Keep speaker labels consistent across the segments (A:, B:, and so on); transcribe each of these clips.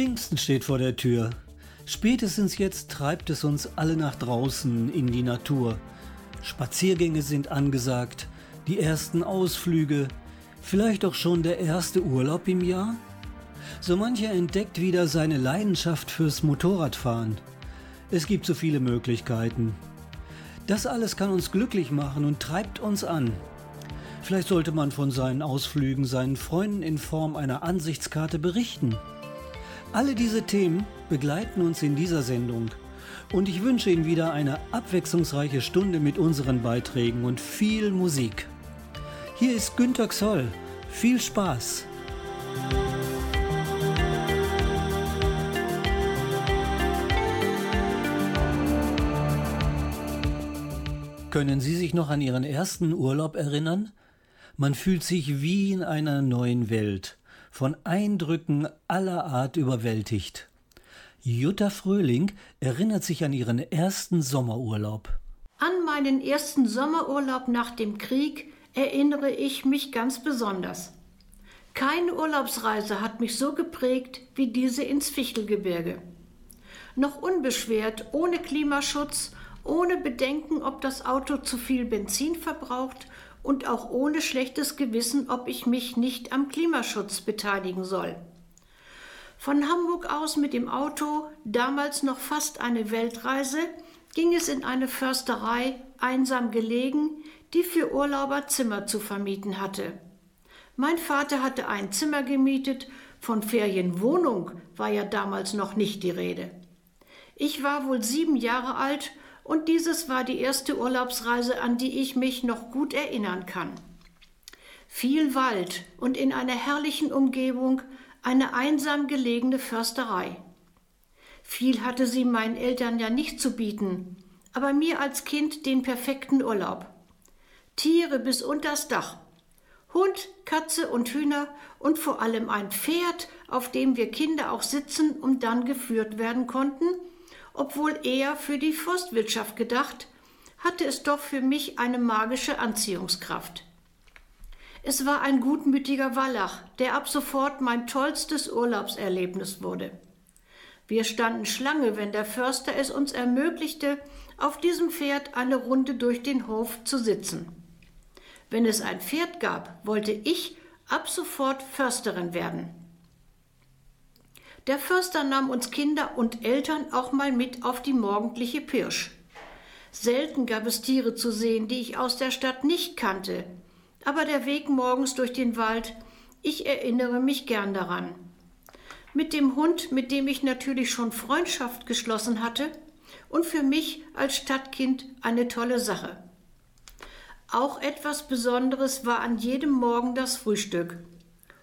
A: Pfingsten steht vor der Tür. Spätestens jetzt treibt es uns alle nach draußen in die Natur. Spaziergänge sind angesagt, die ersten Ausflüge, vielleicht auch schon der erste Urlaub im Jahr? So mancher entdeckt wieder seine Leidenschaft fürs Motorradfahren. Es gibt so viele Möglichkeiten. Das alles kann uns glücklich machen und treibt uns an. Vielleicht sollte man von seinen Ausflügen seinen Freunden in Form einer Ansichtskarte berichten. Alle diese Themen begleiten uns in dieser Sendung. Und ich wünsche Ihnen wieder eine abwechslungsreiche Stunde mit unseren Beiträgen und viel Musik. Hier ist Günter Xoll. Viel Spaß! Können Sie sich noch an Ihren ersten Urlaub erinnern? Man fühlt sich wie in einer neuen Welt von Eindrücken aller Art überwältigt. Jutta Fröhling erinnert sich an ihren ersten Sommerurlaub.
B: An meinen ersten Sommerurlaub nach dem Krieg erinnere ich mich ganz besonders. Keine Urlaubsreise hat mich so geprägt wie diese ins Fichtelgebirge. Noch unbeschwert, ohne Klimaschutz, ohne Bedenken, ob das Auto zu viel Benzin verbraucht und auch ohne schlechtes Gewissen, ob ich mich nicht am Klimaschutz beteiligen soll. Von Hamburg aus mit dem Auto, damals noch fast eine Weltreise, ging es in eine Försterei, einsam gelegen, die für Urlauber Zimmer zu vermieten hatte. Mein Vater hatte ein Zimmer gemietet, von Ferienwohnung war ja damals noch nicht die Rede. Ich war wohl sieben Jahre alt und dieses war die erste Urlaubsreise, an die ich mich noch gut erinnern kann. Viel Wald und in einer herrlichen Umgebung eine einsam gelegene Försterei. Viel hatte sie meinen Eltern ja nicht zu bieten, aber mir als Kind den perfekten Urlaub. Tiere bis unters Dach. Hund, Katze und Hühner und vor allem ein Pferd, auf dem wir Kinder auch sitzen und dann geführt werden konnten obwohl eher für die Forstwirtschaft gedacht, hatte es doch für mich eine magische Anziehungskraft. Es war ein gutmütiger Wallach, der ab sofort mein tollstes Urlaubserlebnis wurde. Wir standen Schlange, wenn der Förster es uns ermöglichte, auf diesem Pferd eine Runde durch den Hof zu sitzen. Wenn es ein Pferd gab, wollte ich ab sofort Försterin werden. Der Förster nahm uns Kinder und Eltern auch mal mit auf die morgendliche Pirsch. Selten gab es Tiere zu sehen, die ich aus der Stadt nicht kannte, aber der Weg morgens durch den Wald, ich erinnere mich gern daran. Mit dem Hund, mit dem ich natürlich schon Freundschaft geschlossen hatte und für mich als Stadtkind eine tolle Sache. Auch etwas Besonderes war an jedem Morgen das Frühstück.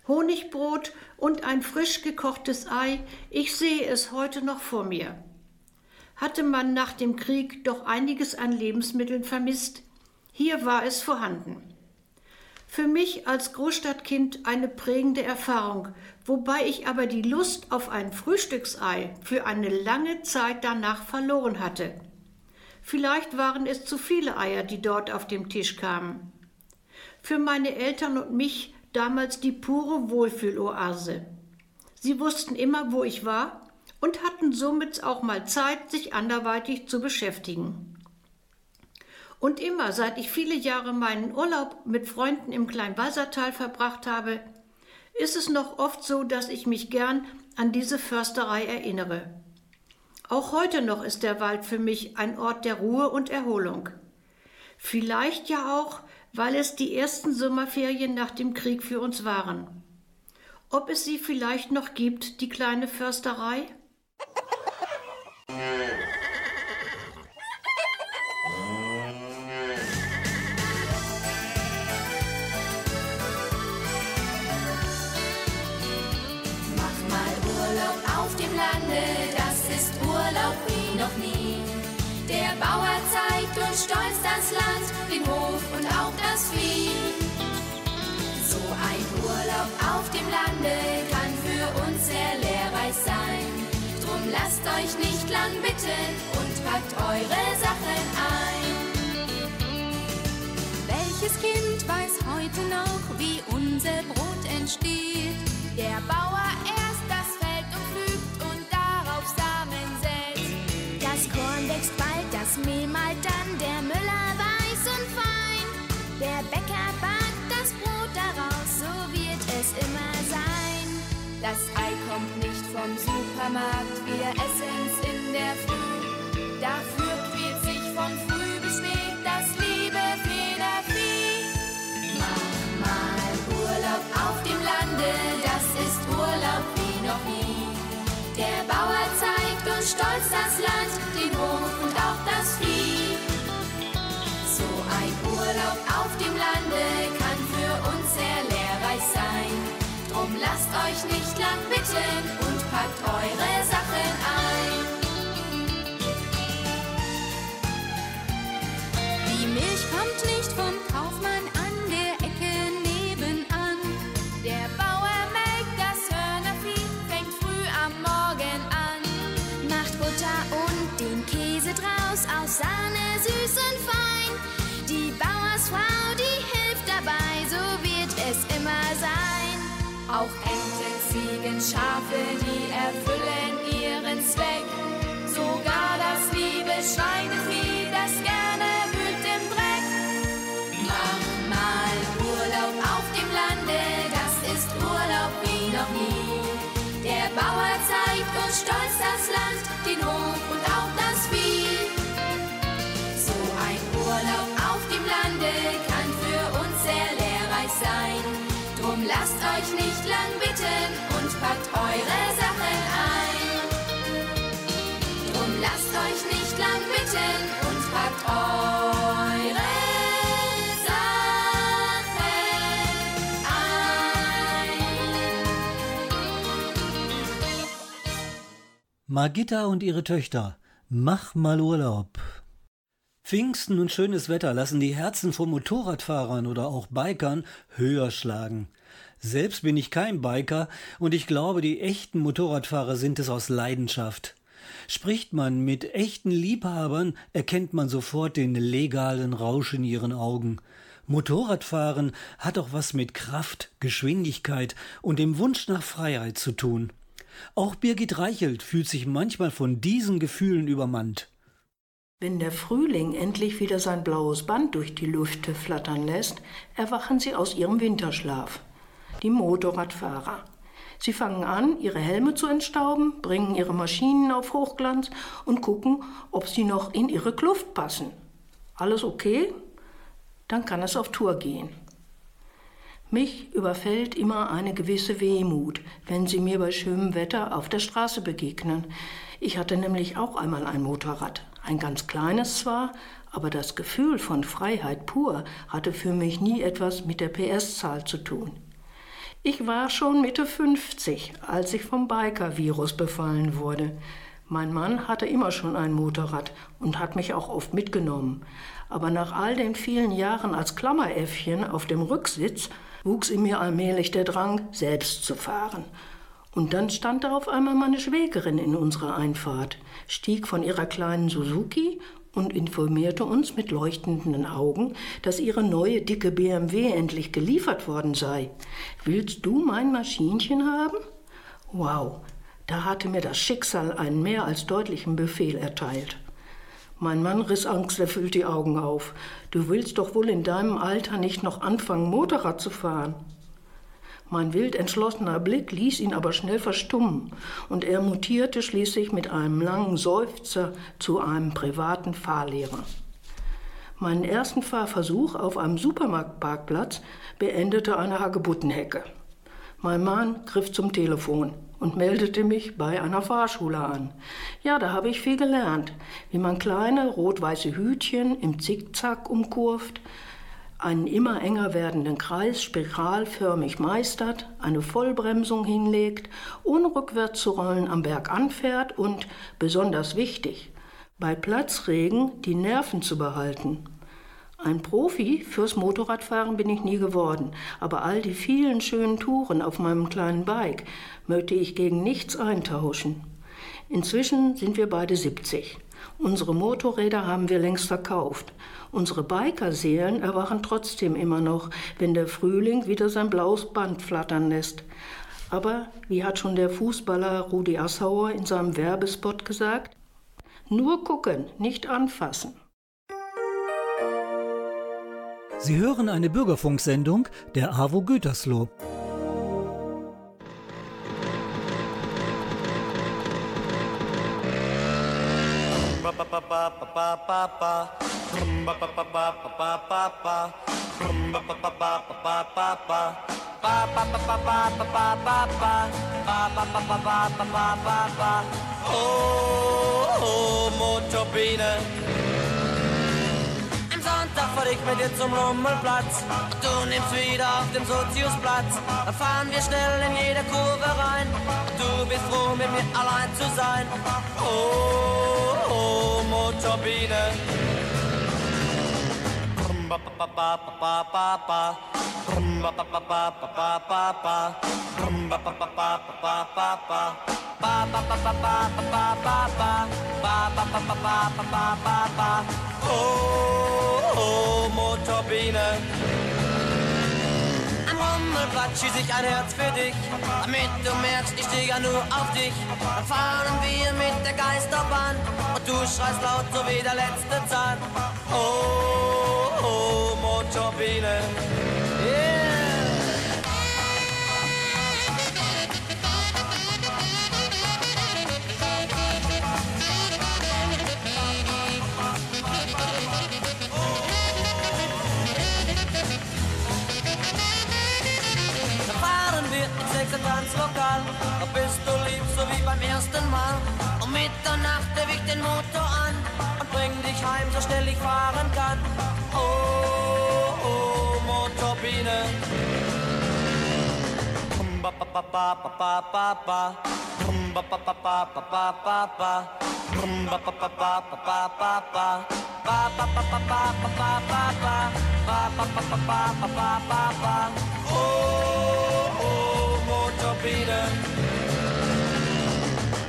B: Honigbrot und ein frisch gekochtes Ei, ich sehe es heute noch vor mir. Hatte man nach dem Krieg doch einiges an Lebensmitteln vermisst, hier war es vorhanden. Für mich als Großstadtkind eine prägende Erfahrung, wobei ich aber die Lust auf ein Frühstücksei für eine lange Zeit danach verloren hatte. Vielleicht waren es zu viele Eier, die dort auf dem Tisch kamen. Für meine Eltern und mich damals die pure Wohlfühloase. Sie wussten immer, wo ich war und hatten somit auch mal Zeit, sich anderweitig zu beschäftigen. Und immer, seit ich viele Jahre meinen Urlaub mit Freunden im Kleinwalsertal verbracht habe, ist es noch oft so, dass ich mich gern an diese Försterei erinnere. Auch heute noch ist der Wald für mich ein Ort der Ruhe und Erholung. Vielleicht ja auch, weil es die ersten Sommerferien nach dem Krieg für uns waren. Ob es sie vielleicht noch gibt, die kleine Försterei?
C: Euch nicht lang bitten und packt eure Sachen ein.
D: Welches Kind weiß heute noch, wie unser Brot entsteht? Der Bauer erst das Feld umpflügt und darauf Samen setzt.
E: Das Korn wächst bald, das Mehl mal dann, der Müller weiß und fein. Der Bäcker backt das Brot daraus, so wird es immer sein.
C: Das Ei kommt nicht vom Supermarkt, wir essen's in der Früh. Dafür quält sich von früh bis spät das liebe Federvieh. Mach mal Urlaub auf dem Lande, das ist Urlaub wie noch nie. Der Bauer zeigt uns stolz das Land, den Hof und auch das Vieh. So ein Urlaub auf dem Lande kann für uns sehr lehrreich sein. Drum lasst euch nicht lang bitten Schafe, die erfüllen ihren Zweck. Sogar das liebe Schweinevieh, das gerne wühlt im Dreck. Mach mal Urlaub auf dem Lande, das ist Urlaub wie noch nie. Der Bauer zeigt uns stolz das Land, den Hof und auch das Vieh. So ein Urlaub auf dem Lande kann für uns sehr lehrreich sein. Drum lasst euch nicht lang bitten packt eure Sachen ein. Drum lasst euch nicht lang bitten und packt eure Sachen ein.
A: Margitta und ihre Töchter. Mach mal Urlaub. Pfingsten und schönes Wetter lassen die Herzen von Motorradfahrern oder auch Bikern höher schlagen. Selbst bin ich kein Biker und ich glaube, die echten Motorradfahrer sind es aus Leidenschaft. Spricht man mit echten Liebhabern, erkennt man sofort den legalen Rausch in ihren Augen. Motorradfahren hat auch was mit Kraft, Geschwindigkeit und dem Wunsch nach Freiheit zu tun. Auch Birgit Reichelt fühlt sich manchmal von diesen Gefühlen übermannt.
F: Wenn der Frühling endlich wieder sein blaues Band durch die Lüfte flattern lässt, erwachen sie aus ihrem Winterschlaf. Die Motorradfahrer. Sie fangen an, ihre Helme zu entstauben, bringen ihre Maschinen auf Hochglanz und gucken, ob sie noch in ihre Kluft passen. Alles okay? Dann kann es auf Tour gehen. Mich überfällt immer eine gewisse Wehmut, wenn sie mir bei schönem Wetter auf der Straße begegnen. Ich hatte nämlich auch einmal ein Motorrad. Ein ganz kleines zwar, aber das Gefühl von Freiheit pur hatte für mich nie etwas mit der PS-Zahl zu tun. Ich war schon Mitte 50, als ich vom Biker-Virus befallen wurde. Mein Mann hatte immer schon ein Motorrad und hat mich auch oft mitgenommen. Aber nach all den vielen Jahren als Klammeräffchen auf dem Rücksitz wuchs in mir allmählich der Drang, selbst zu fahren. Und dann stand da auf einmal meine Schwägerin in unserer Einfahrt, stieg von ihrer kleinen Suzuki und informierte uns mit leuchtenden Augen, dass ihre neue dicke BMW endlich geliefert worden sei. Willst du mein Maschinchen haben? Wow, da hatte mir das Schicksal einen mehr als deutlichen Befehl erteilt. Mein Mann riss angsterfüllt die Augen auf. Du willst doch wohl in deinem Alter nicht noch anfangen, Motorrad zu fahren. Mein wild entschlossener Blick ließ ihn aber schnell verstummen, und er mutierte schließlich mit einem langen Seufzer zu einem privaten Fahrlehrer. Meinen ersten Fahrversuch auf einem Supermarktparkplatz beendete eine Hagebuttenhecke. Mein Mann griff zum Telefon und meldete mich bei einer Fahrschule an. Ja, da habe ich viel gelernt, wie man kleine rot-weiße Hütchen im Zickzack umkurvt, einen immer enger werdenden Kreis spiralförmig meistert, eine Vollbremsung hinlegt, ohne rückwärts zu rollen am Berg anfährt und, besonders wichtig, bei Platzregen die Nerven zu behalten. Ein Profi fürs Motorradfahren bin ich nie geworden, aber all die vielen schönen Touren auf meinem kleinen Bike möchte ich gegen nichts eintauschen. Inzwischen sind wir beide 70. Unsere Motorräder haben wir längst verkauft. Unsere Bikerseelen erwachen trotzdem immer noch, wenn der Frühling wieder sein blaues Band flattern lässt. Aber, wie hat schon der Fußballer Rudi Assauer in seinem Werbespot gesagt, nur gucken, nicht anfassen.
A: Sie hören eine Bürgerfunksendung der AWO Gütersloh.
G: Oh, Motorbiene. Am Sonntag fahr ich mit dir zum Rummelplatz. Du nimmst wieder auf dem Soziusplatz. Dann fahren wir schnell in jede Kurve rein. Du bist froh, mit mir allein zu sein. Oh, motorbine. Oh, oh. Rummelplatz schieß ich ein Herz für dich, damit du merkst, ich stehe ja nur auf dich. Dann fahren wir mit der Geisterbahn und du schreist laut so wie der letzte Zahn. Oh, oh, Motorbiene. ganz lokal. Bist du lieb, so wie beim ersten Mal. Um Mitternacht heb ich den Motor an und bring dich heim, so schnell ich fahren kann. Oh, oh, Motorbiene. Oh.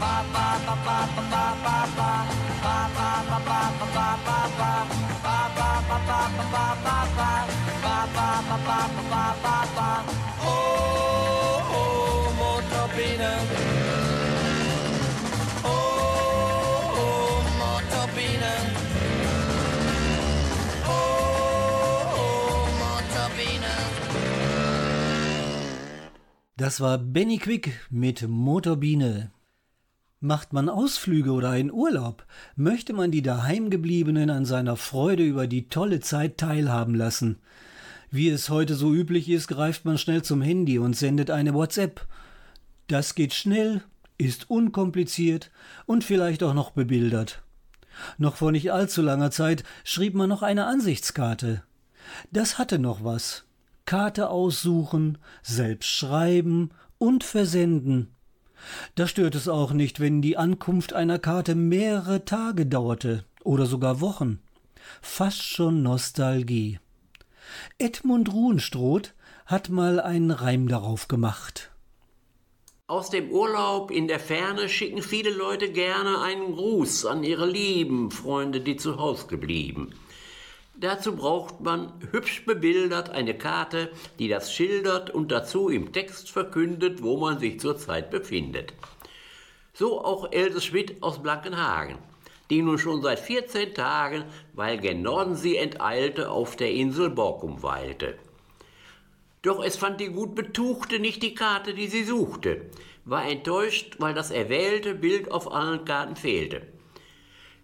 G: Ba ba ba ba ba ba. Ba ba
A: Das war Benny Quick mit Motorbiene. Macht man Ausflüge oder einen Urlaub, möchte man die Daheimgebliebenen an seiner Freude über die tolle Zeit teilhaben lassen. Wie es heute so üblich ist, greift man schnell zum Handy und sendet eine WhatsApp. Das geht schnell, ist unkompliziert und vielleicht auch noch bebildert. Noch vor nicht allzu langer Zeit schrieb man noch eine Ansichtskarte. Das hatte noch was. Karte aussuchen, selbst schreiben und versenden. Da stört es auch nicht, wenn die Ankunft einer Karte mehrere Tage dauerte oder sogar Wochen. Fast schon Nostalgie. Edmund Ruhenstroth hat mal einen Reim darauf gemacht.
H: Aus dem Urlaub in der Ferne schicken viele Leute gerne einen Gruß an ihre lieben Freunde, die zu Hause geblieben. Dazu braucht man hübsch bebildert eine Karte, die das schildert und dazu im Text verkündet, wo man sich zurzeit befindet. So auch Else Schmidt aus Blankenhagen, die nun schon seit 14 Tagen, weil gen Norden sie enteilte, auf der Insel Borkum weilte. Doch es fand die gut Betuchte nicht die Karte, die sie suchte, war enttäuscht, weil das erwählte Bild auf allen Karten fehlte.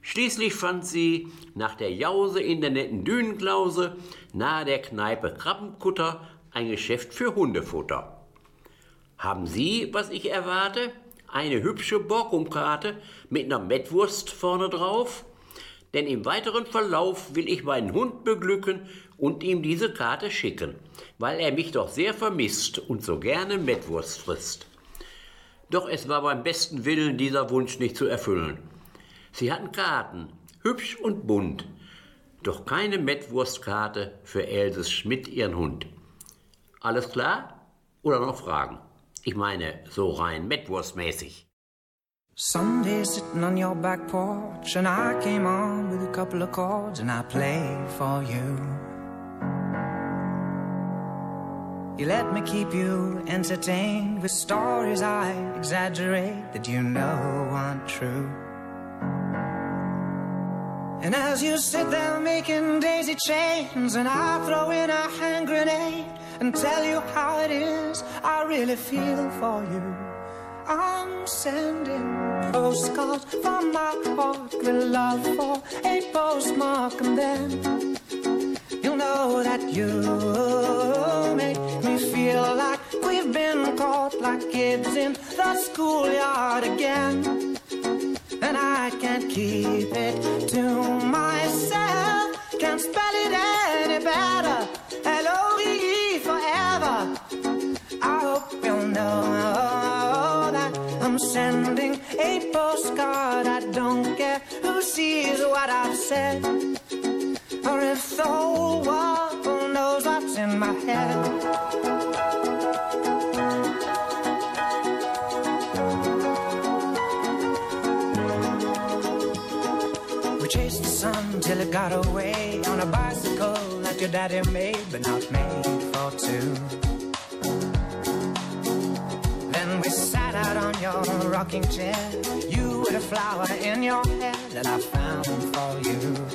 H: Schließlich fand sie nach der Jause in der netten Dünenklause nahe der Kneipe Krabbenkutter ein Geschäft für Hundefutter. Haben Sie, was ich erwarte, eine hübsche Borkumkarte mit einer Mettwurst vorne drauf? Denn im weiteren Verlauf will ich meinen Hund beglücken und ihm diese Karte schicken, weil er mich doch sehr vermisst und so gerne Mettwurst frisst. Doch es war beim besten Willen dieser Wunsch nicht zu erfüllen. Sie hatten Karten, hübsch und bunt, doch keine Mettwurstkarte für Elses Schmidt, ihren Hund. Alles klar? Oder noch Fragen? Ich meine, so rein Mettwurstmäßig.
I: Someday sitting on your back porch, and I came on with a couple of chords, and I played for you. You let me keep you entertained with stories I exaggerate that you know aren't true. And as you sit there making daisy chains, and I throw in a hand grenade and tell you how it is, I really feel for you. I'm sending postcards from my heart with love for a postmark, and then you'll know that you make me feel like we've been caught like kids in the schoolyard again. And I can't keep it to sees what I've said, or if the whole world knows what's in my head. We chased the sun till it got away on a bicycle that your daddy made, but not made for two. Then we sat on your rocking chair, you with a flower in your hair that I found for you.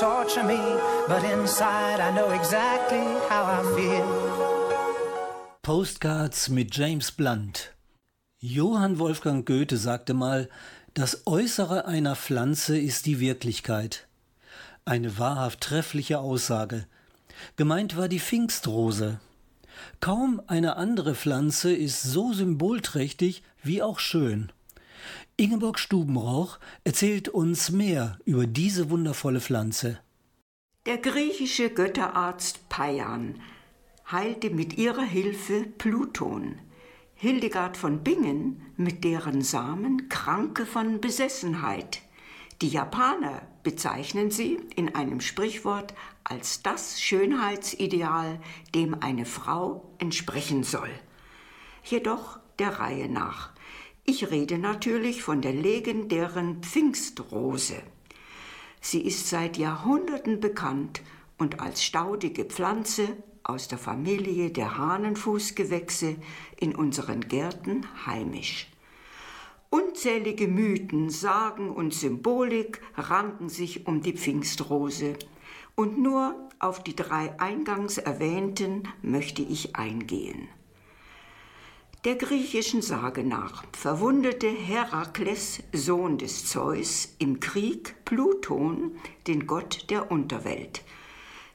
I: Torture me, but inside I know exactly how I feel.
A: Postcards mit James Blunt. Johann Wolfgang Goethe sagte mal, das Äußere einer Pflanze ist die Wirklichkeit. Eine wahrhaft treffliche Aussage. Gemeint war die Pfingstrose. Kaum eine andere Pflanze ist so symbolträchtig wie auch schön. Ingeborg Stubenrauch erzählt uns mehr über diese wundervolle Pflanze.
J: Der griechische Götterarzt Paian heilte mit ihrer Hilfe Pluton, Hildegard von Bingen mit deren Samen Kranke von Besessenheit. Die Japaner bezeichnen sie in einem Sprichwort als das Schönheitsideal, dem eine Frau entsprechen soll. Jedoch der Reihe nach. Ich rede natürlich von der legendären Pfingstrose. Sie ist seit Jahrhunderten bekannt und als staudige Pflanze aus der Familie der Hahnenfußgewächse in unseren Gärten heimisch. Unzählige Mythen, Sagen und Symbolik ranken sich um die Pfingstrose, und nur auf die drei eingangs erwähnten möchte ich eingehen. Der griechischen Sage nach verwundete Herakles, Sohn des Zeus, im Krieg Pluton, den Gott der Unterwelt.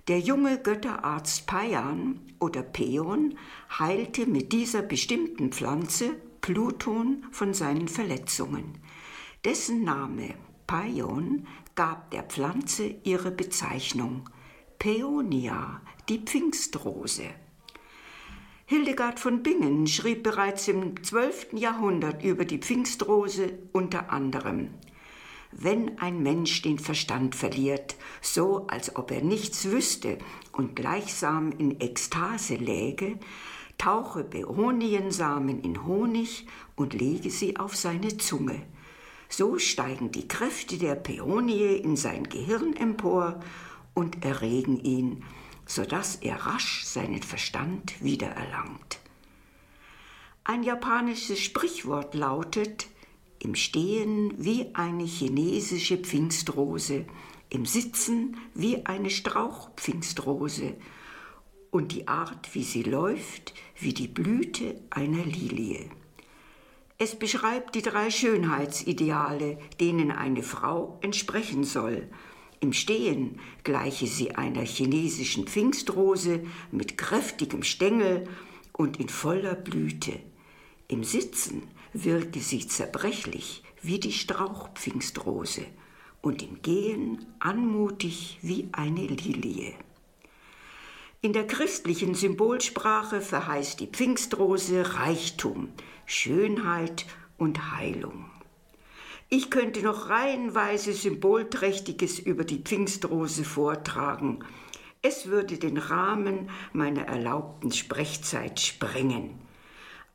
J: Der junge Götterarzt Paian oder Peon heilte mit dieser bestimmten Pflanze Pluton von seinen Verletzungen. Dessen Name Paion gab der Pflanze ihre Bezeichnung Peonia, die Pfingstrose. Hildegard von Bingen schrieb bereits im 12. Jahrhundert über die Pfingstrose unter anderem Wenn ein Mensch den Verstand verliert, so als ob er nichts wüsste und gleichsam in Ekstase läge, tauche Beoniensamen in Honig und lege sie auf seine Zunge. So steigen die Kräfte der Peonie in sein Gehirn empor und erregen ihn, sodass er rasch seinen Verstand wiedererlangt. Ein japanisches Sprichwort lautet, im Stehen wie eine chinesische Pfingstrose, im Sitzen wie eine Strauchpfingstrose und die Art, wie sie läuft, wie die Blüte einer Lilie. Es beschreibt die drei Schönheitsideale, denen eine Frau entsprechen soll – im Stehen gleiche sie einer chinesischen Pfingstrose mit kräftigem Stängel und in voller Blüte. Im Sitzen wirke sie zerbrechlich wie die Strauchpfingstrose und im Gehen anmutig wie eine Lilie. In der christlichen Symbolsprache verheißt die Pfingstrose Reichtum, Schönheit und Heilung. Ich könnte noch reihenweise Symbolträchtiges über die Pfingstrose vortragen. Es würde den Rahmen meiner erlaubten Sprechzeit sprengen.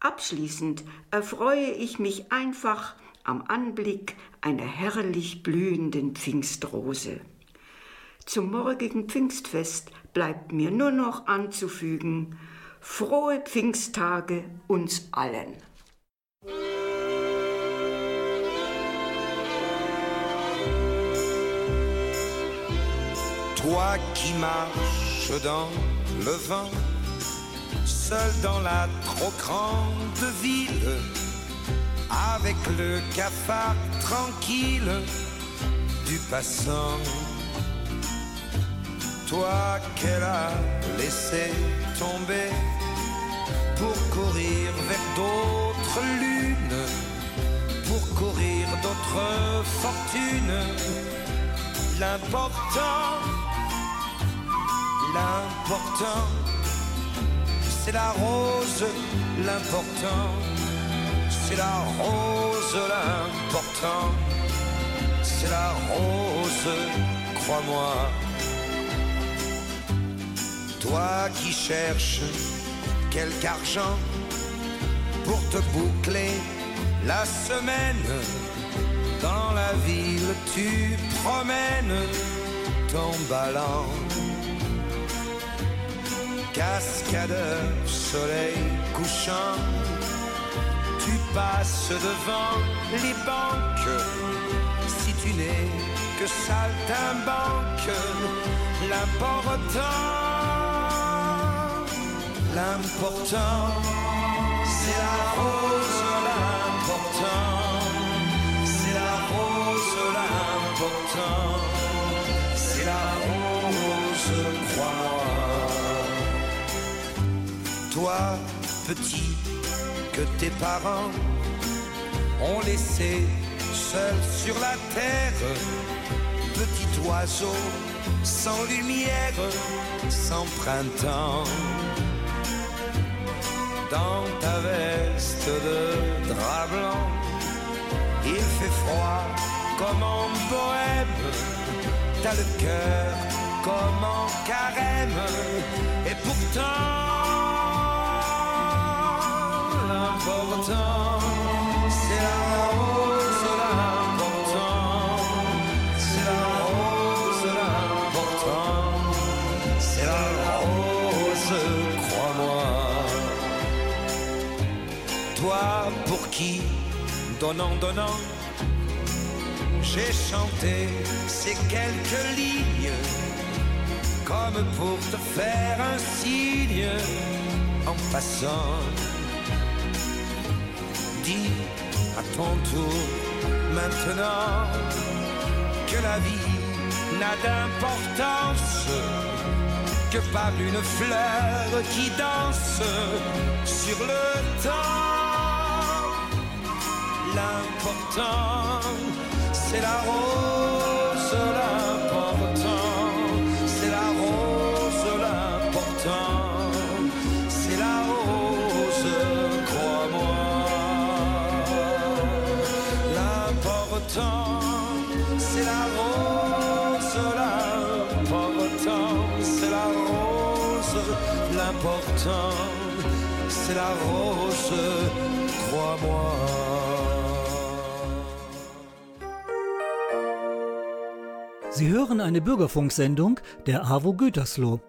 J: Abschließend erfreue ich mich einfach am Anblick einer herrlich blühenden Pfingstrose. Zum morgigen Pfingstfest bleibt mir nur noch anzufügen, frohe Pfingsttage uns allen.
K: Toi qui marches dans le vent, seul dans la trop grande ville, avec le cafard tranquille du passant. Toi qu'elle a laissé tomber pour courir vers d'autres lunes, pour courir d'autres fortunes. L'important L'important, c'est la rose, l'important, c'est la rose, l'important, c'est la rose, crois-moi. Toi qui cherches quelque argent pour te boucler la semaine, dans la ville tu promènes ton ballon cascadeur, soleil couchant, tu passes devant les banques. Si tu n'es que saltimbanque, l'important, l'important, c'est la rose, l'important, c'est la rose, l'important, c'est la rose, crois-moi toi, petit, que tes parents ont laissé seul sur la terre, petit oiseau sans lumière, sans printemps. Dans ta veste de drap blanc, il fait froid comme en bohème, t'as le cœur comme en carême, et pourtant c'est la rose, l'important, c'est la rose, l'important, c'est la rose, crois-moi. Toi pour qui, donnant, donnant, j'ai chanté ces quelques lignes, comme pour te faire un signe en passant à ton tour maintenant que la vie n'a d'importance que par une fleur qui danse sur le temps. L'important, c'est la rose, l'important, c'est la rose, crois-moi.
A: Sie hören eine Bürgerfunksendung der AWO Gütersloh.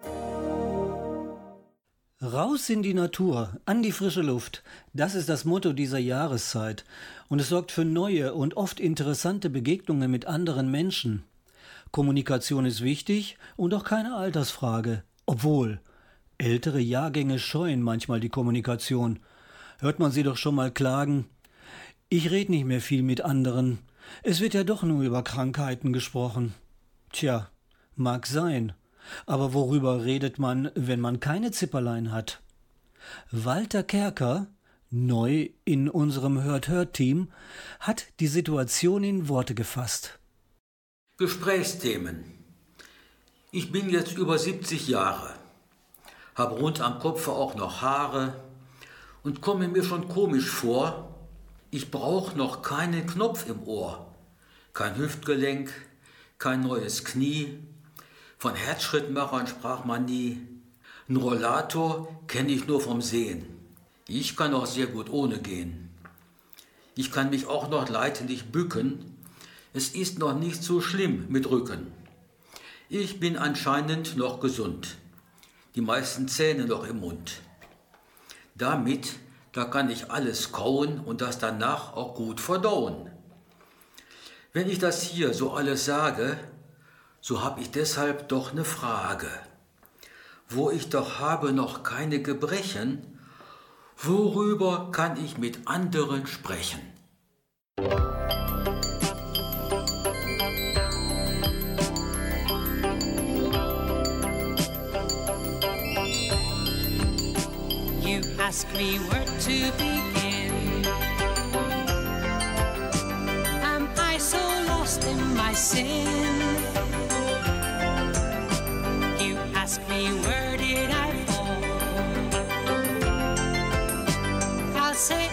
A: Raus in die Natur, an die frische Luft, das ist das Motto dieser Jahreszeit und es sorgt für neue und oft interessante Begegnungen mit anderen Menschen. Kommunikation ist wichtig und auch keine Altersfrage, obwohl ältere Jahrgänge scheuen manchmal die Kommunikation. Hört man sie doch schon mal klagen. Ich red nicht mehr viel mit anderen. Es wird ja doch nur über Krankheiten gesprochen. Tja, mag sein. Aber worüber redet man, wenn man keine Zipperlein hat? Walter Kerker, neu in unserem Hört-Hört-Team, hat die Situation in Worte gefasst.
L: Gesprächsthemen. Ich bin jetzt über 70 Jahre, habe rund am Kopf auch noch Haare und komme mir schon komisch vor, ich brauche noch keinen Knopf im Ohr, kein Hüftgelenk, kein neues Knie. Von Herzschrittmachern sprach man nie. Ein Rollator kenne ich nur vom Sehen. Ich kann auch sehr gut ohne gehen. Ich kann mich auch noch leidlich bücken. Es ist noch nicht so schlimm mit Rücken. Ich bin anscheinend noch gesund. Die meisten Zähne noch im Mund. Damit, da kann ich alles kauen und das danach auch gut verdauen. Wenn ich das hier so alles sage, so hab ich deshalb doch ne Frage. Wo ich doch habe noch keine Gebrechen, worüber kann ich mit anderen sprechen?
C: Ask me where to begin. Am I so lost in my sin? You ask me where did I fall? I'll say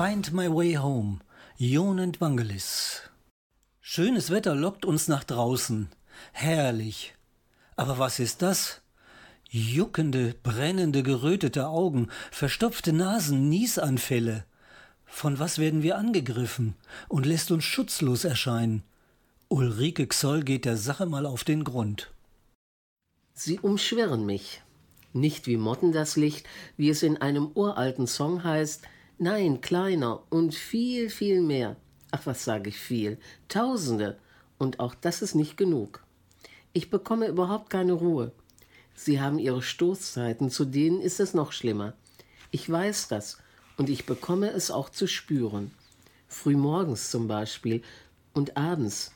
C: find my way home.
A: Jon and Vangelis. Schönes Wetter lockt uns nach draußen. Herrlich. Aber was ist das? Juckende, brennende, gerötete Augen, verstopfte Nasen, Niesanfälle. Von was werden wir angegriffen und lässt uns schutzlos erscheinen? Ulrike Xoll geht der Sache mal auf den Grund.
M: Sie umschwirren mich. Nicht wie Motten das Licht, wie es in einem uralten Song heißt, nein, kleiner und viel, viel mehr. Ach, was sage ich viel? Tausende. Und auch das ist nicht genug. Ich bekomme überhaupt keine Ruhe. Sie haben ihre Stoßzeiten, zu denen ist es noch schlimmer. Ich weiß das und ich bekomme es auch zu spüren. Frühmorgens zum Beispiel und abends.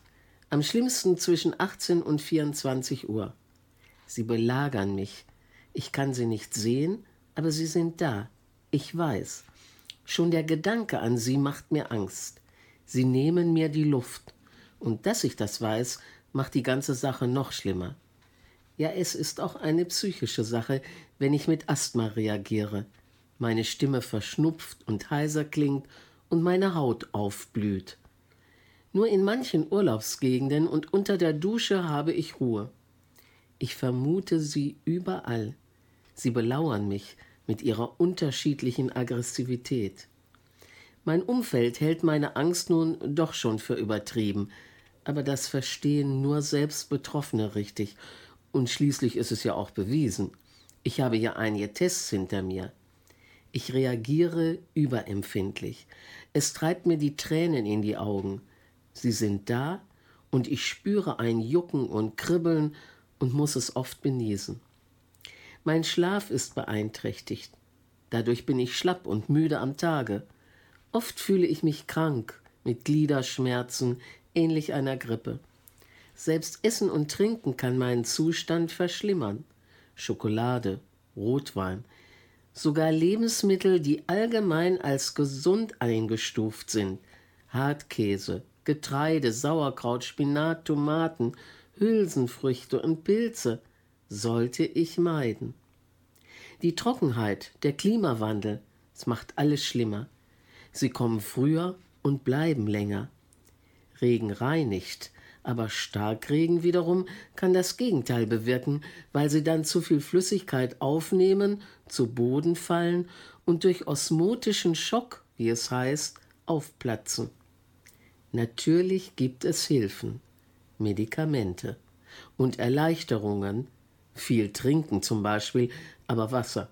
M: Am schlimmsten zwischen 18 und 24 Uhr. Sie belagern mich. Ich kann sie nicht sehen, aber sie sind da. Ich weiß. Schon der Gedanke an sie macht mir Angst. Sie nehmen mir die Luft. Und dass ich das weiß, macht die ganze Sache noch schlimmer. Ja, es ist auch eine psychische Sache, wenn ich mit Asthma reagiere. Meine Stimme verschnupft und heiser klingt und meine Haut aufblüht. Nur in manchen Urlaubsgegenden und unter der Dusche habe ich Ruhe. Ich vermute sie überall. Sie belauern mich mit ihrer unterschiedlichen Aggressivität. Mein Umfeld hält meine Angst nun doch schon für übertrieben, aber das verstehen nur selbst Betroffene richtig, und schließlich ist es ja auch bewiesen. Ich habe ja einige Tests hinter mir. Ich reagiere überempfindlich. Es treibt mir die Tränen in die Augen. Sie sind da und ich spüre ein Jucken und Kribbeln und muss es oft genießen. Mein Schlaf ist beeinträchtigt. Dadurch bin ich schlapp und müde am Tage. Oft fühle ich mich krank, mit Gliederschmerzen, ähnlich einer Grippe. Selbst Essen und Trinken kann meinen Zustand verschlimmern. Schokolade, Rotwein, sogar Lebensmittel, die allgemein als gesund eingestuft sind, Hartkäse, Getreide, Sauerkraut, Spinat, Tomaten, Hülsenfrüchte und Pilze sollte ich meiden. Die Trockenheit, der Klimawandel, es macht alles schlimmer. Sie kommen früher und bleiben länger. Regen reinigt, aber Starkregen wiederum kann das Gegenteil bewirken, weil sie dann zu viel Flüssigkeit aufnehmen, zu Boden fallen und durch osmotischen Schock, wie es heißt, aufplatzen. Natürlich gibt es Hilfen. Medikamente und Erleichterungen, viel trinken zum Beispiel, aber Wasser,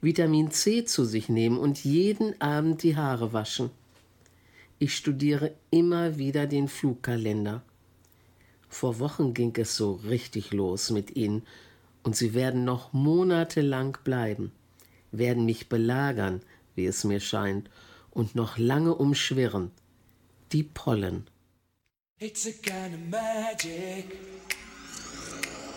M: Vitamin C zu sich nehmen und jeden Abend die Haare waschen. Ich studiere immer wieder den Flugkalender. Vor Wochen ging es so richtig los mit ihnen, und sie werden noch monatelang bleiben, werden mich belagern, wie es mir scheint, und noch lange umschwirren. Die Pollen.
N: It's a kind of magic.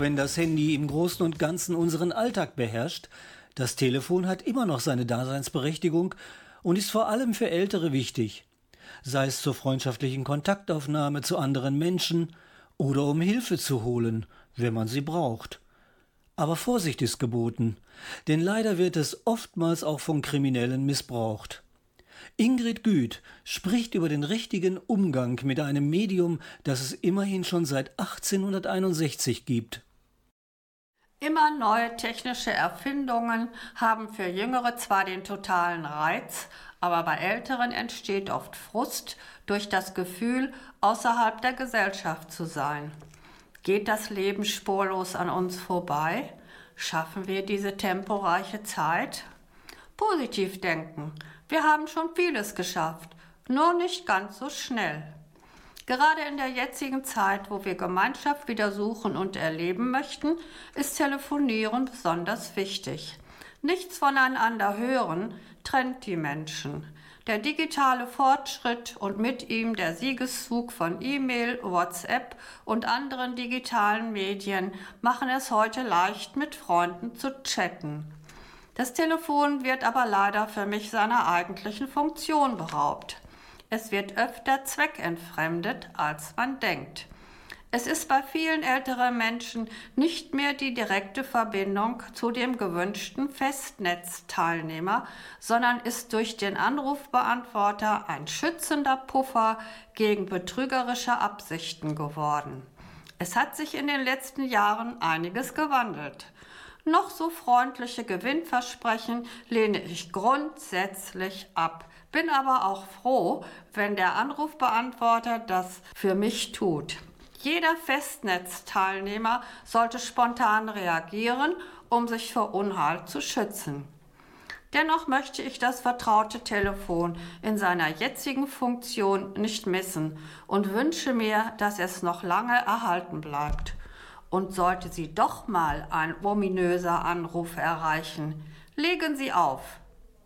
A: wenn das Handy im Großen und Ganzen unseren Alltag beherrscht, das Telefon hat immer noch seine Daseinsberechtigung und ist vor allem für Ältere wichtig, sei es zur freundschaftlichen Kontaktaufnahme zu anderen Menschen oder um Hilfe zu holen, wenn man sie braucht. Aber Vorsicht ist geboten, denn leider wird es oftmals auch von Kriminellen missbraucht. Ingrid Güth spricht über den richtigen Umgang mit einem Medium, das es immerhin schon seit 1861 gibt.
O: Immer neue technische Erfindungen haben für Jüngere zwar den totalen Reiz, aber bei Älteren entsteht oft Frust durch das Gefühl, außerhalb der Gesellschaft zu sein. Geht das Leben spurlos an uns vorbei? Schaffen wir diese temporeiche Zeit? Positiv denken. Wir haben schon vieles geschafft, nur nicht ganz so schnell. Gerade in der jetzigen Zeit, wo wir Gemeinschaft wieder suchen und erleben möchten, ist Telefonieren besonders wichtig. Nichts voneinander hören trennt die Menschen. Der digitale Fortschritt und mit ihm der Siegeszug von E-Mail, WhatsApp und anderen digitalen Medien machen es heute leicht, mit Freunden zu chatten. Das Telefon wird aber leider für mich seiner eigentlichen Funktion beraubt. Es wird öfter zweckentfremdet, als man denkt. Es ist bei vielen älteren Menschen nicht mehr die direkte Verbindung zu dem gewünschten Festnetzteilnehmer, sondern ist durch den Anrufbeantworter ein schützender Puffer gegen betrügerische Absichten geworden. Es hat sich in den letzten Jahren einiges gewandelt. Noch so freundliche Gewinnversprechen lehne ich grundsätzlich ab, bin aber auch froh, wenn der Anrufbeantworter das für mich tut. Jeder Festnetzteilnehmer sollte spontan reagieren, um sich vor Unheil zu schützen. Dennoch möchte ich das vertraute Telefon in seiner jetzigen Funktion nicht missen und wünsche mir, dass es noch lange erhalten bleibt. Und sollte Sie doch mal ein ominöser Anruf erreichen, legen Sie auf.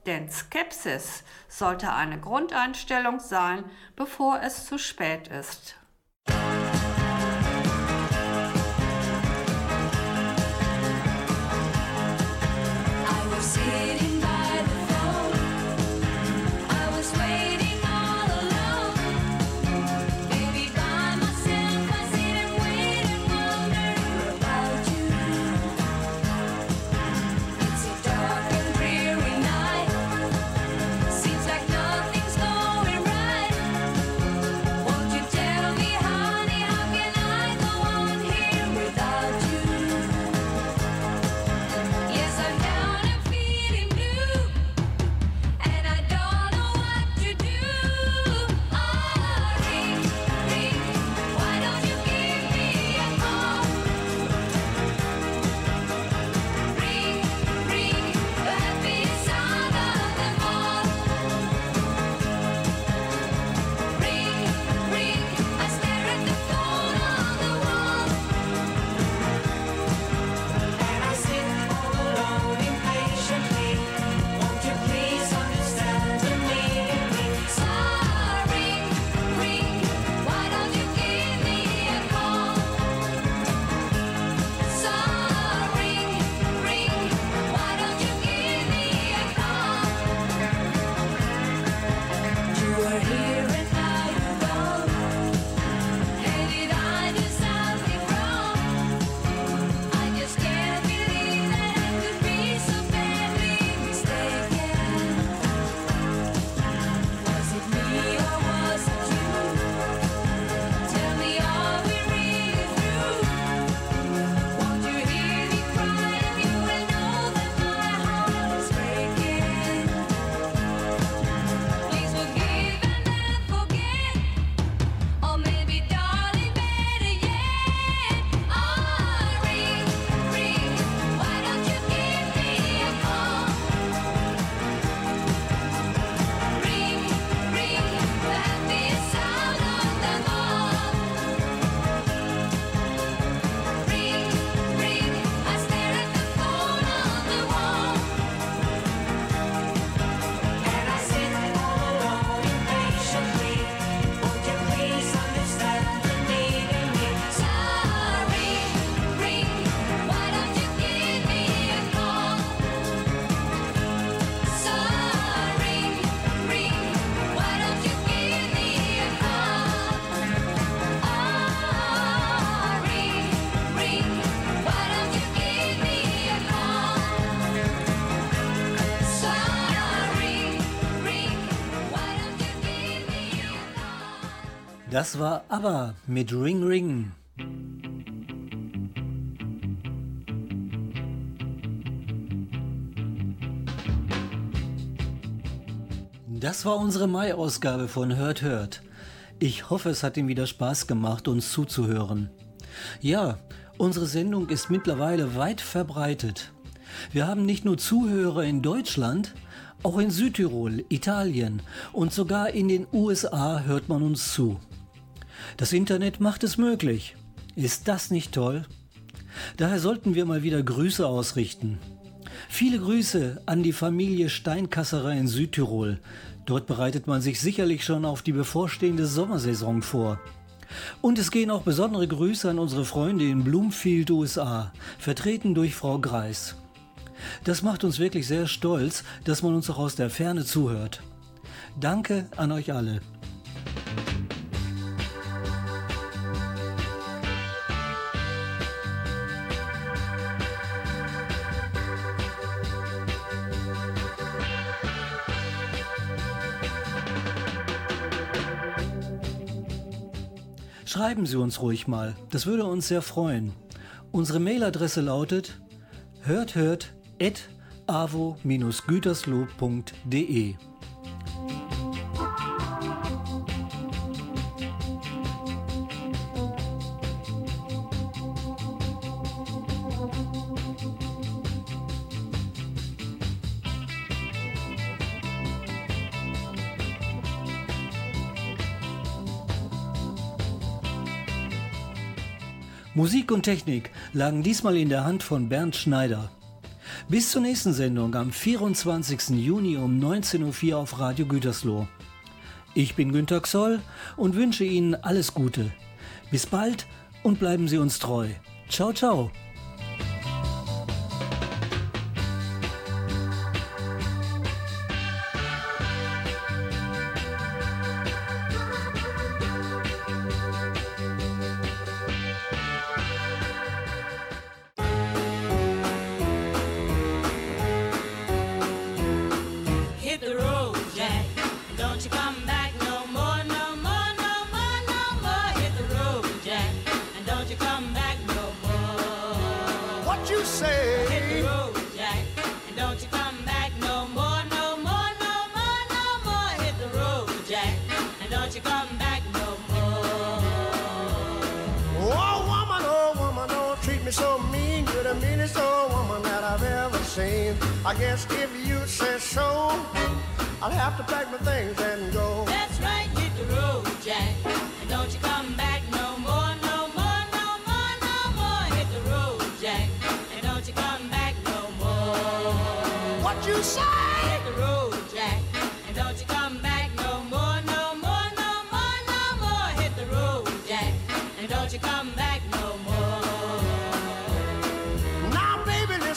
O: Denn Skepsis sollte eine Grundeinstellung sein, bevor es zu spät ist.
A: Das war aber mit Ring Ring. Das war unsere Mai-Ausgabe von Hört Hört. Ich hoffe, es hat Ihnen wieder Spaß gemacht, uns zuzuhören. Ja, unsere Sendung ist mittlerweile weit verbreitet. Wir haben nicht nur Zuhörer in Deutschland, auch in Südtirol, Italien und sogar in den USA hört man uns zu. Das Internet macht es möglich. Ist das nicht toll? Daher sollten wir mal wieder Grüße ausrichten. Viele Grüße an die Familie Steinkasserer in Südtirol. Dort bereitet man sich sicherlich schon auf die bevorstehende Sommersaison vor. Und es gehen auch besondere Grüße an unsere Freunde in Bloomfield, USA, vertreten durch Frau Greis. Das macht uns wirklich sehr stolz, dass man uns auch aus der Ferne zuhört. Danke an euch alle. Schreiben Sie uns ruhig mal, das würde uns sehr freuen. Unsere Mailadresse lautet hörthört.avo-gütersloh.de. Musik und Technik lagen diesmal in der Hand von Bernd Schneider. Bis zur nächsten Sendung am 24. Juni um 19.04 Uhr auf Radio Gütersloh. Ich bin Günter Xoll und wünsche Ihnen alles Gute. Bis bald und bleiben Sie uns treu. Ciao, ciao.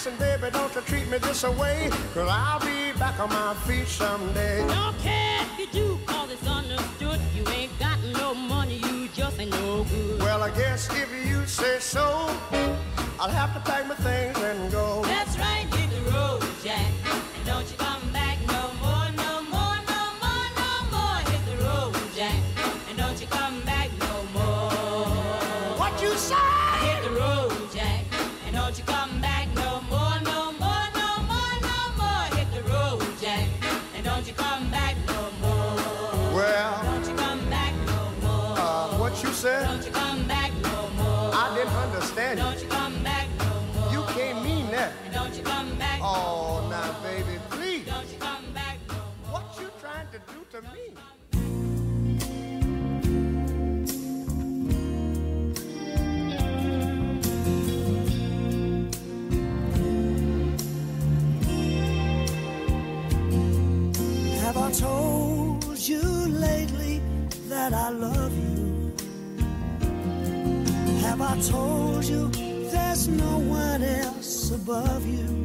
P: Listen, baby, don't you treat me this away. Cause I'll be back on my feet someday.
Q: Don't care if you do, cause it's understood. You ain't got no money, you just ain't no good.
P: Well, I guess if you say so, I'll have to pack my things and go.
Q: That's right, hit the road, Jack.
P: Do to me?
R: Have I told you lately that I love you? Have I told you there's no one else above you?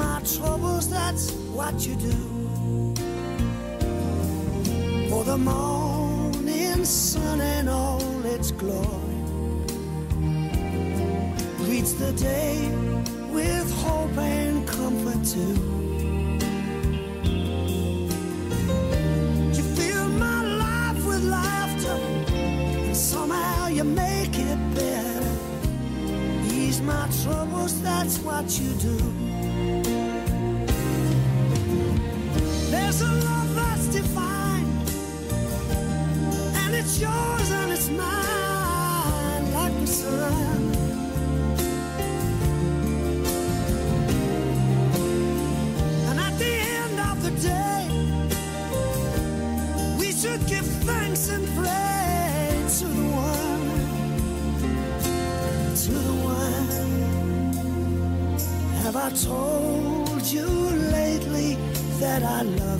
R: My troubles, that's what you do. For the morning sun and all its glory. greets the day with hope and comfort too. You fill my life with laughter, and somehow you make it better. Ease my troubles, that's what you do. A love that's divine, and it's yours and it's mine, like the sun. And at the end of the day, we should give thanks and pray to the one, to the one. Have I told you lately that I love?